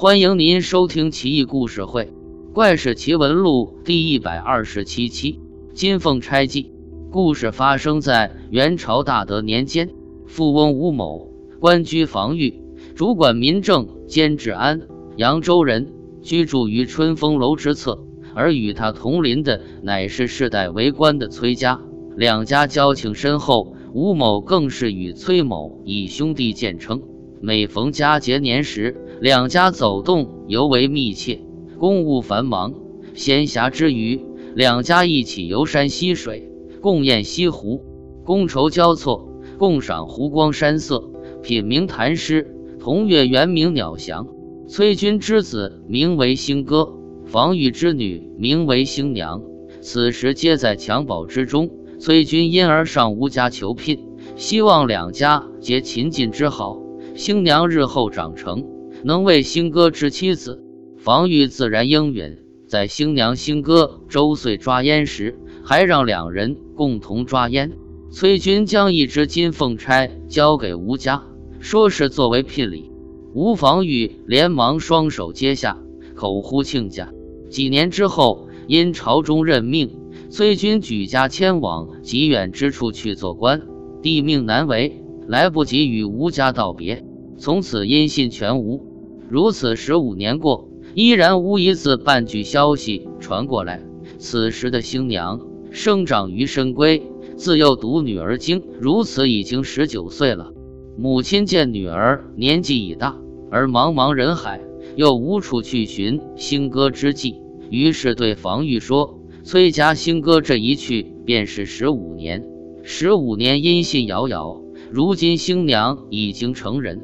欢迎您收听《奇异故事会·怪事奇闻录》第一百二十七期《金凤钗记》。故事发生在元朝大德年间，富翁吴某官居防御，主管民政兼治安，扬州人，居住于春风楼之侧。而与他同邻的乃是世代为官的崔家，两家交情深厚。吴某更是与崔某以兄弟见称，每逢佳节年时，两家走动尤为密切。公务繁忙，闲暇之余，两家一起游山溪水，共宴西湖，觥筹交错，共赏湖光山色，品茗谈诗，同月圆明鸟翔。崔军之子名为星哥。防御之女名为星娘，此时皆在襁褓之中。崔军因而上吴家求聘，希望两家结秦晋之好。星娘日后长成，能为星哥之妻子。防御自然应允，在星娘、星哥周岁抓烟时，还让两人共同抓烟。崔军将一只金凤钗交给吴家，说是作为聘礼。吴防御连忙双手接下，口呼亲家。几年之后，因朝中任命，崔军举家迁往极远之处去做官，地命难违，来不及与吴家道别，从此音信全无。如此十五年过，依然无一字半句消息传过来。此时的新娘生长于深闺，自幼独女而经，如此已经十九岁了。母亲见女儿年纪已大，而茫茫人海。又无处去寻星哥之际，于是对防御说：“崔家兴哥这一去便是十五年，十五年音信遥遥。如今新娘已经成人，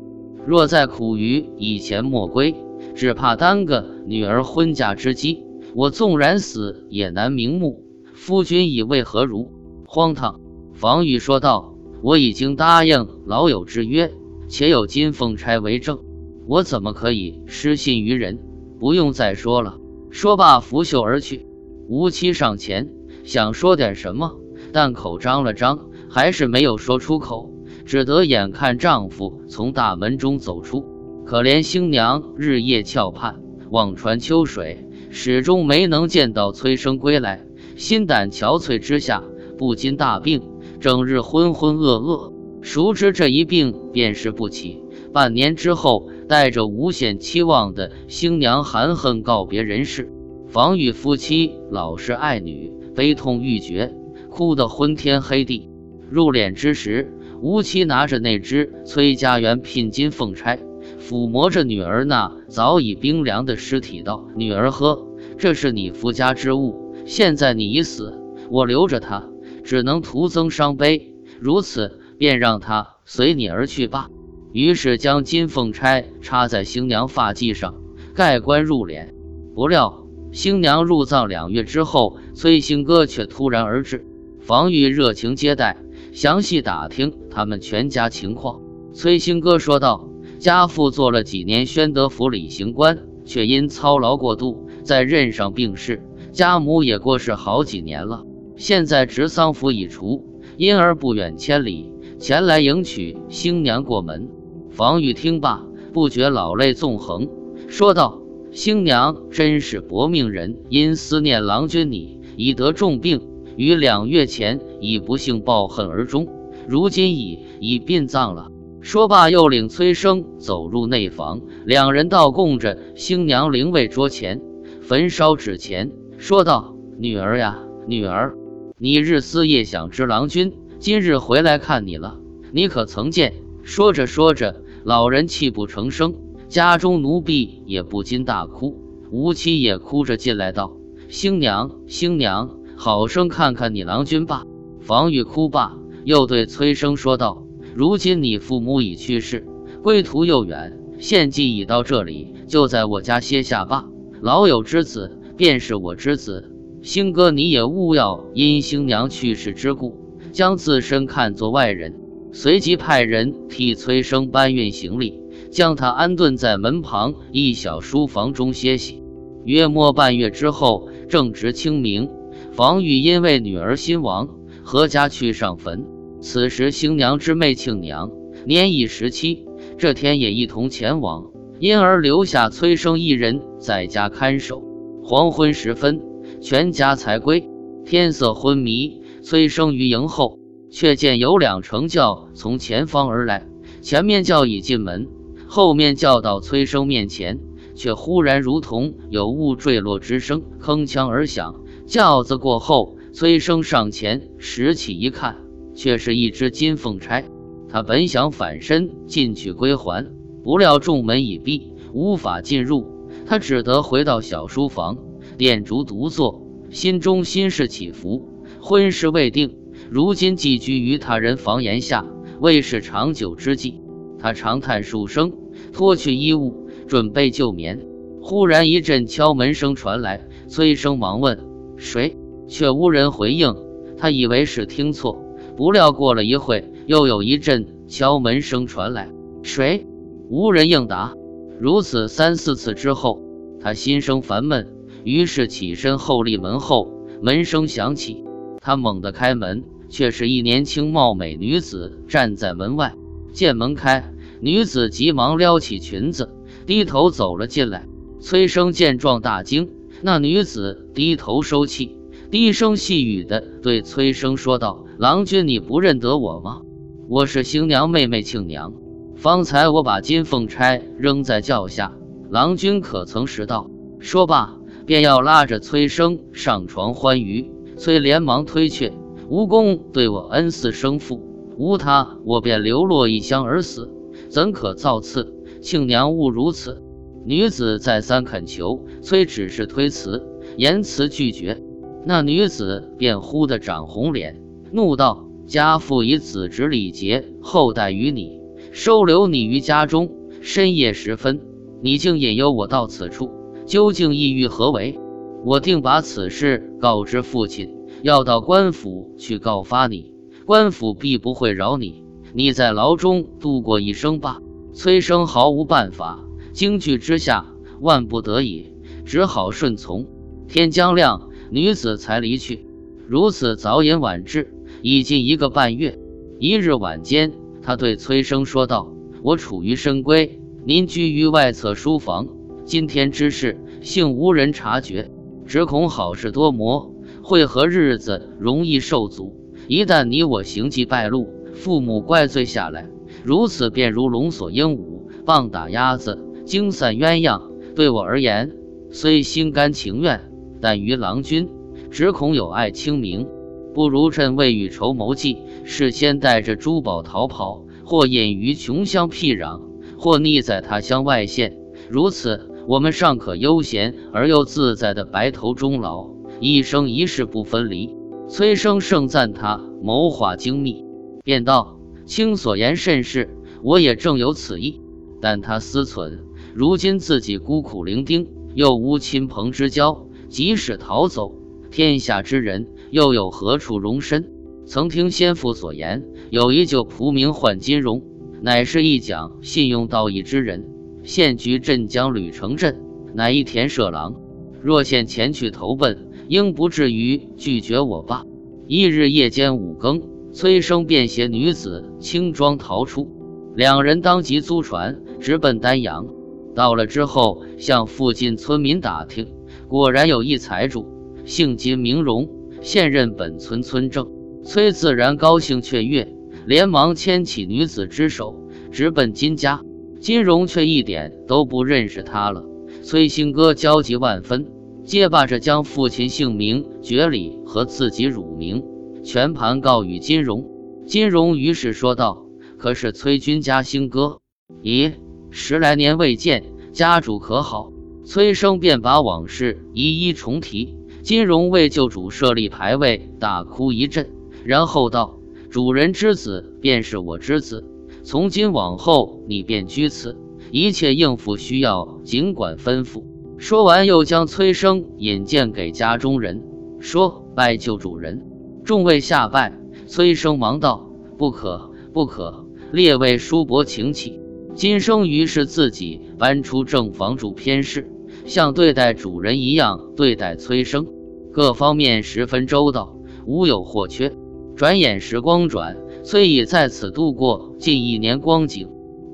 若再苦于以前莫归，只怕耽搁女儿婚嫁之机。我纵然死，也难瞑目。夫君以为何如？”荒唐！防御说道：“我已经答应老友之约，且有金凤钗为证。”我怎么可以失信于人？不用再说了。说罢，拂袖而去。吴妻上前想说点什么，但口张了张，还是没有说出口，只得眼看丈夫从大门中走出。可怜新娘日夜翘盼，望穿秋水，始终没能见到崔生归来，心胆憔悴之下，不禁大病，整日浑浑噩噩。熟知这一病便是不起。半年之后。带着无限期望的新娘含恨告别人世，防御夫妻老是爱女，悲痛欲绝，哭得昏天黑地。入殓之时，吴妻拿着那只崔家园聘金凤钗，抚摸着女儿那早已冰凉的尸体，道：“女儿呵，这是你夫家之物，现在你已死，我留着它，只能徒增伤悲。如此，便让它随你而去吧。”于是将金凤钗插在新娘发髻上，盖棺入殓。不料新娘入葬两月之后，崔兴哥却突然而至。防御热情接待，详细打听他们全家情况。崔兴哥说道：“家父做了几年宣德府理刑官，却因操劳过度，在任上病逝。家母也过世好几年了，现在执丧服已除，因而不远千里前来迎娶新娘过门。”防御听罢，不觉老泪纵横，说道：“新娘真是薄命人，因思念郎君你，已得重病，于两月前已不幸抱恨而终，如今已已殡葬了。”说罢，又领崔生走入内房，两人倒供着新娘灵位桌前，焚烧纸钱，说道：“女儿呀，女儿，你日思夜想之郎君，今日回来看你了，你可曾见？”说着说着。老人泣不成声，家中奴婢也不禁大哭。吴妻也哭着进来道：“新娘，新娘，好生看看你郎君吧。”房玉哭罢，又对崔生说道：“如今你父母已去世，归途又远，献祭已到这里，就在我家歇下吧。老友之子，便是我之子。星哥，你也勿要因新娘去世之故，将自身看作外人。”随即派人替崔生搬运行李，将他安顿在门旁一小书房中歇息。约莫半月之后，正值清明，房玉因为女儿新亡，阖家去上坟。此时新娘之妹庆娘年已十七，这天也一同前往。因而留下崔生一人在家看守。黄昏时分，全家才归。天色昏迷，崔生于营后，却见有两乘轿从前方而来，前面轿已进门，后面轿到崔生面前，却忽然如同有物坠落之声，铿锵而响。轿子过后，崔生上前拾起一看，却是一只金凤钗。他本想反身进去归还，不料重门已闭，无法进入。他只得回到小书房，点烛独坐，心中心事起伏。婚事未定，如今寄居于他人房檐下，未是长久之计。他长叹数声，脱去衣物，准备就眠。忽然一阵敲门声传来，崔生忙问：“谁？”却无人回应。他以为是听错，不料过了一会。又有一阵敲门声传来，谁？无人应答。如此三四次之后，他心生烦闷，于是起身后立门后。门声响起，他猛地开门，却是一年轻貌美女子站在门外。见门开，女子急忙撩起裙子，低头走了进来。崔生见状大惊，那女子低头收气，低声细语地对崔生说道：“郎君，你不认得我吗？”我是新娘妹妹庆娘，方才我把金凤钗扔在轿下，郎君可曾识到？说罢，便要拉着崔生上床欢愉。崔连忙推却，无功对我恩似生父，无他我便流落异乡而死，怎可造次？庆娘勿如此。女子再三恳求，崔只是推辞，言辞拒绝。那女子便忽地涨红脸，怒道。家父以子侄礼节厚待于你，收留你于家中。深夜时分，你竟引诱我到此处，究竟意欲何为？我定把此事告知父亲，要到官府去告发你，官府必不会饶你。你在牢中度过一生吧。崔生毫无办法，惊惧之下，万不得已，只好顺从。天将亮，女子才离去。如此早饮晚至。已近一个半月，一日晚间，他对崔生说道：“我处于深闺，您居于外侧书房。今天之事，幸无人察觉，只恐好事多磨，会合日子容易受阻。一旦你我行迹败露，父母怪罪下来，如此便如龙索鹦鹉，棒打鸭子，惊散鸳鸯。对我而言，虽心甘情愿，但于郎君，只恐有碍清明。”不如趁未雨绸缪计，事先带着珠宝逃跑，或隐于穷乡僻壤，或匿在他乡外县。如此，我们尚可悠闲而又自在的白头终老，一生一世不分离。崔生盛赞他谋划精密，便道：“卿所言甚是，我也正有此意。”但他思忖，如今自己孤苦伶仃，又无亲朋之交，即使逃走，天下之人。又有何处容身？曾听先父所言，有一旧仆名唤金荣，乃是一讲信用道义之人，现居镇江吕城镇，乃一田舍郎。若现前去投奔，应不至于拒绝我吧？一日夜间五更，崔生便携女子轻装逃出，两人当即租船直奔丹阳。到了之后，向附近村民打听，果然有一财主，姓金名荣。现任本村村正，崔自然高兴雀跃，连忙牵起女子之手，直奔金家。金荣却一点都不认识他了。崔兴哥焦急万分，结巴着将父亲姓名、爵礼和自己乳名全盘告与金荣。金荣于是说道：“可是崔君家兴哥？咦，十来年未见，家主可好？”崔生便把往事一一重提。金荣为救主设立牌位，大哭一阵，然后道：“主人之子便是我之子，从今往后你便居此，一切应付需要尽管吩咐。”说完，又将崔生引荐给家中人，说：“拜救主人。”众位下拜，崔生忙道：“不可，不可，列位叔伯请起。”金生于是自己搬出正房主偏室，像对待主人一样对待崔生。各方面十分周到，无有或缺。转眼时光转，崔已在此度过近一年光景。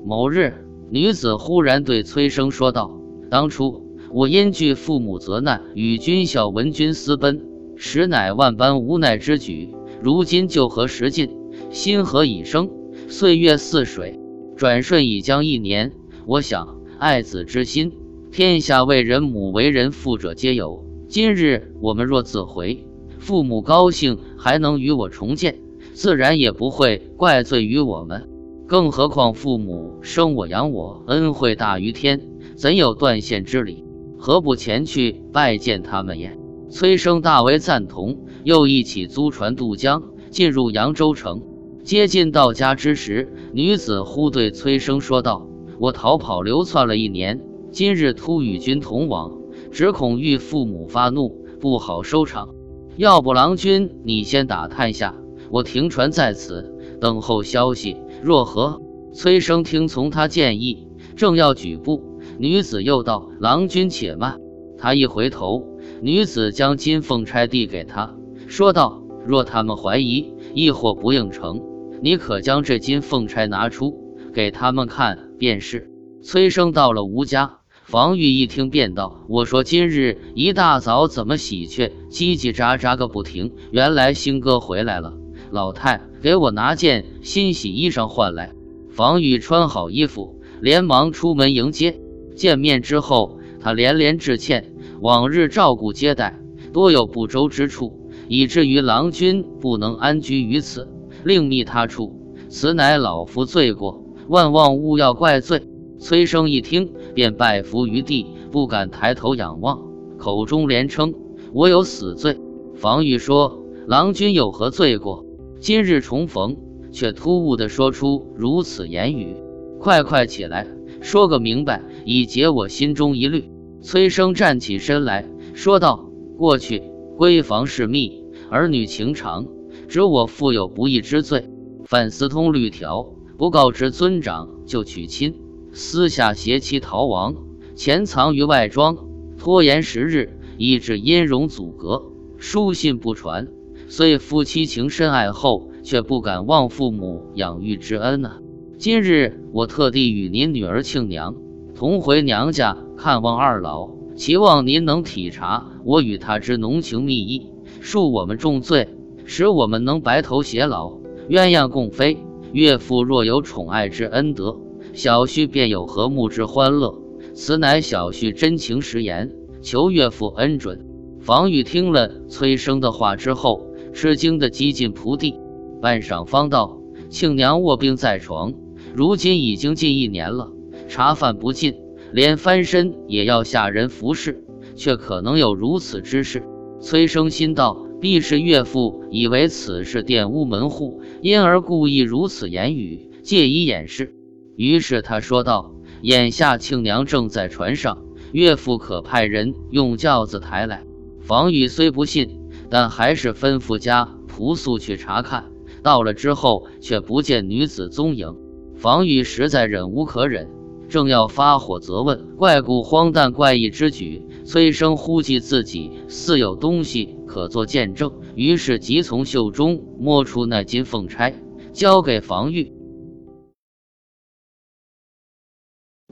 某日，女子忽然对崔生说道：“当初我因惧父母责难，与军校闻君私奔，实乃万般无奈之举。如今旧河时尽，新河已生，岁月似水，转瞬已将一年。我想，爱子之心，天下为人母为人父者皆有。今日我们若自回，父母高兴，还能与我重见，自然也不会怪罪于我们。”更何况父母生我养我，恩惠大于天，怎有断线之理？何不前去拜见他们也？崔生大为赞同，又一起租船渡江，进入扬州城。接近到家之时，女子忽对崔生说道：“我逃跑流窜了一年，今日突与君同往，只恐遇父母发怒，不好收场。要不郎君你先打探下，我停船在此，等候消息。”若何？崔生听从他建议，正要举步，女子又道：“郎君且慢。”他一回头，女子将金凤钗递给他，说道：“若他们怀疑，亦或不应承，你可将这金凤钗拿出，给他们看便是。”崔生到了吴家，房玉一听便道：“我说今日一大早怎么喜鹊叽叽喳喳个不停？原来星哥回来了。”老太，给我拿件新洗衣裳换来。房玉穿好衣服，连忙出门迎接。见面之后，他连连致歉，往日照顾接待多有不周之处，以至于郎君不能安居于此，另觅他处。此乃老夫罪过，万望勿要怪罪。崔生一听，便拜伏于地，不敢抬头仰望，口中连称：“我有死罪。”房玉说：“郎君有何罪过？”今日重逢，却突兀地说出如此言语，快快起来，说个明白，以解我心中疑虑。崔生站起身来说道：“过去闺房事密，儿女情长，指我负有不义之罪，犯私通律条，不告知尊长就娶亲，私下携妻逃亡，潜藏于外庄，拖延时日，以致音容阻隔，书信不传。”虽夫妻情深爱厚，却不敢忘父母养育之恩啊！今日我特地与您女儿庆娘同回娘家看望二老，期望您能体察我与她之浓情蜜意，恕我们重罪，使我们能白头偕老，鸳鸯共飞。岳父若有宠爱之恩德，小婿便有和睦之欢乐。此乃小婿真情实言，求岳父恩准。房玉听了崔生的话之后。吃惊的几近仆地，半晌方道：“庆娘卧病在床，如今已经近一年了，茶饭不进，连翻身也要下人服侍，却可能有如此之事。”崔生心道：“必是岳父以为此事玷污门户，因而故意如此言语，借以掩饰。”于是他说道：“眼下庆娘正在船上，岳父可派人用轿子抬来。”房宇虽不信。但还是吩咐家仆速去查看，到了之后却不见女子踪影。房玉实在忍无可忍，正要发火责问，怪故荒诞怪异之举。崔生忽记自己似有东西可做见证，于是即从袖中摸出那金凤钗，交给房玉。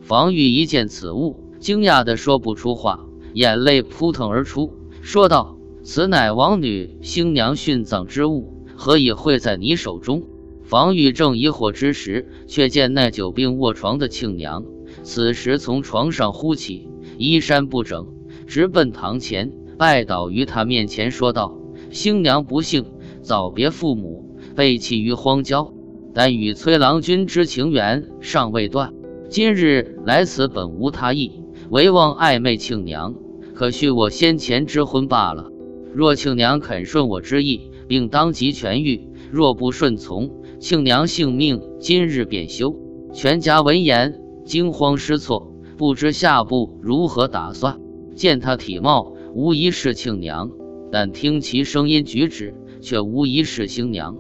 房玉一见此物，惊讶的说不出话，眼泪扑腾而出，说道。此乃王女新娘殉葬之物，何以会在你手中？房玉正疑惑之时，却见那久病卧床的庆娘，此时从床上忽起，衣衫不整，直奔堂前，拜倒于他面前，说道：“新娘不幸早别父母，被弃于荒郊，但与崔郎君之情缘尚未断。今日来此本无他意，唯望暧昧庆娘，可续我先前之婚罢了。”若庆娘肯顺我之意，并当即痊愈；若不顺从，庆娘性命今日便休。全家闻言惊慌失措，不知下步如何打算。见他体貌无疑是庆娘，但听其声音举止，却无疑是新娘。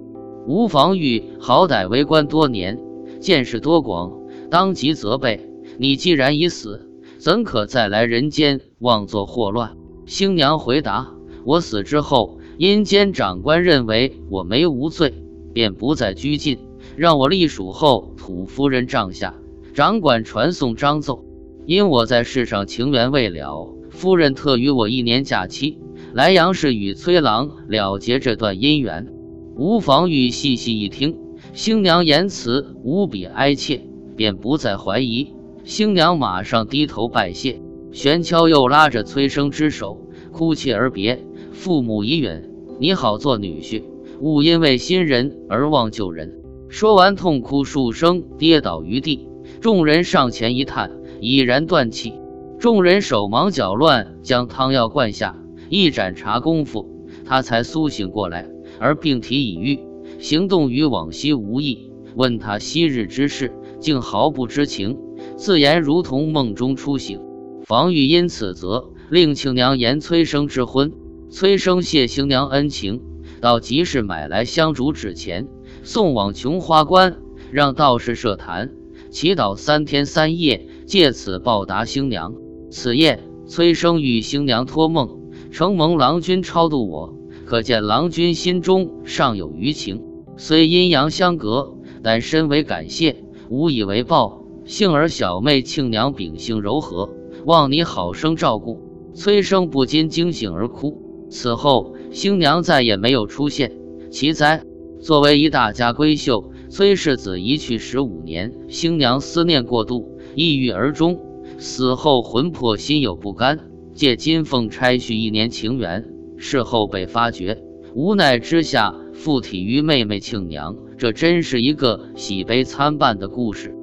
吴防御好歹为官多年，见识多广，当即责备：你既然已死，怎可再来人间妄作祸乱？新娘回答。我死之后，阴间长官认为我没无罪，便不再拘禁，让我隶属后土夫人帐下，掌管传送章奏。因我在世上情缘未了，夫人特予我一年假期，来杨氏与崔郎了结这段姻缘。吴防玉细细一听，新娘言辞无比哀切，便不再怀疑。新娘马上低头拜谢，玄悄又拉着崔生之手，哭泣而别。父母已远，你好做女婿，勿因为新人而忘旧人。说完，痛哭数声，跌倒于地。众人上前一探，已然断气。众人手忙脚乱，将汤药灌下。一盏茶功夫，他才苏醒过来，而病体已愈，行动与往昔无异。问他昔日之事，竟毫不知情，自言如同梦中初醒。防御因此责令庆娘言崔生之婚。崔生谢新娘恩情，到集市买来香烛纸钱，送往琼花观，让道士设坛，祈祷三天三夜，借此报答新娘。此夜，崔生与新娘托梦，承蒙郎君超度我，可见郎君心中尚有余情。虽阴阳相隔，但深为感谢，无以为报。幸而小妹庆娘秉性柔和，望你好生照顾。崔生不禁惊醒而哭。此后，新娘再也没有出现。奇哉！作为一大家闺秀，崔氏子一去十五年，新娘思念过度，抑郁而终。死后魂魄心有不甘，借金凤钗续一年情缘。事后被发觉，无奈之下附体于妹妹庆娘。这真是一个喜悲参半的故事。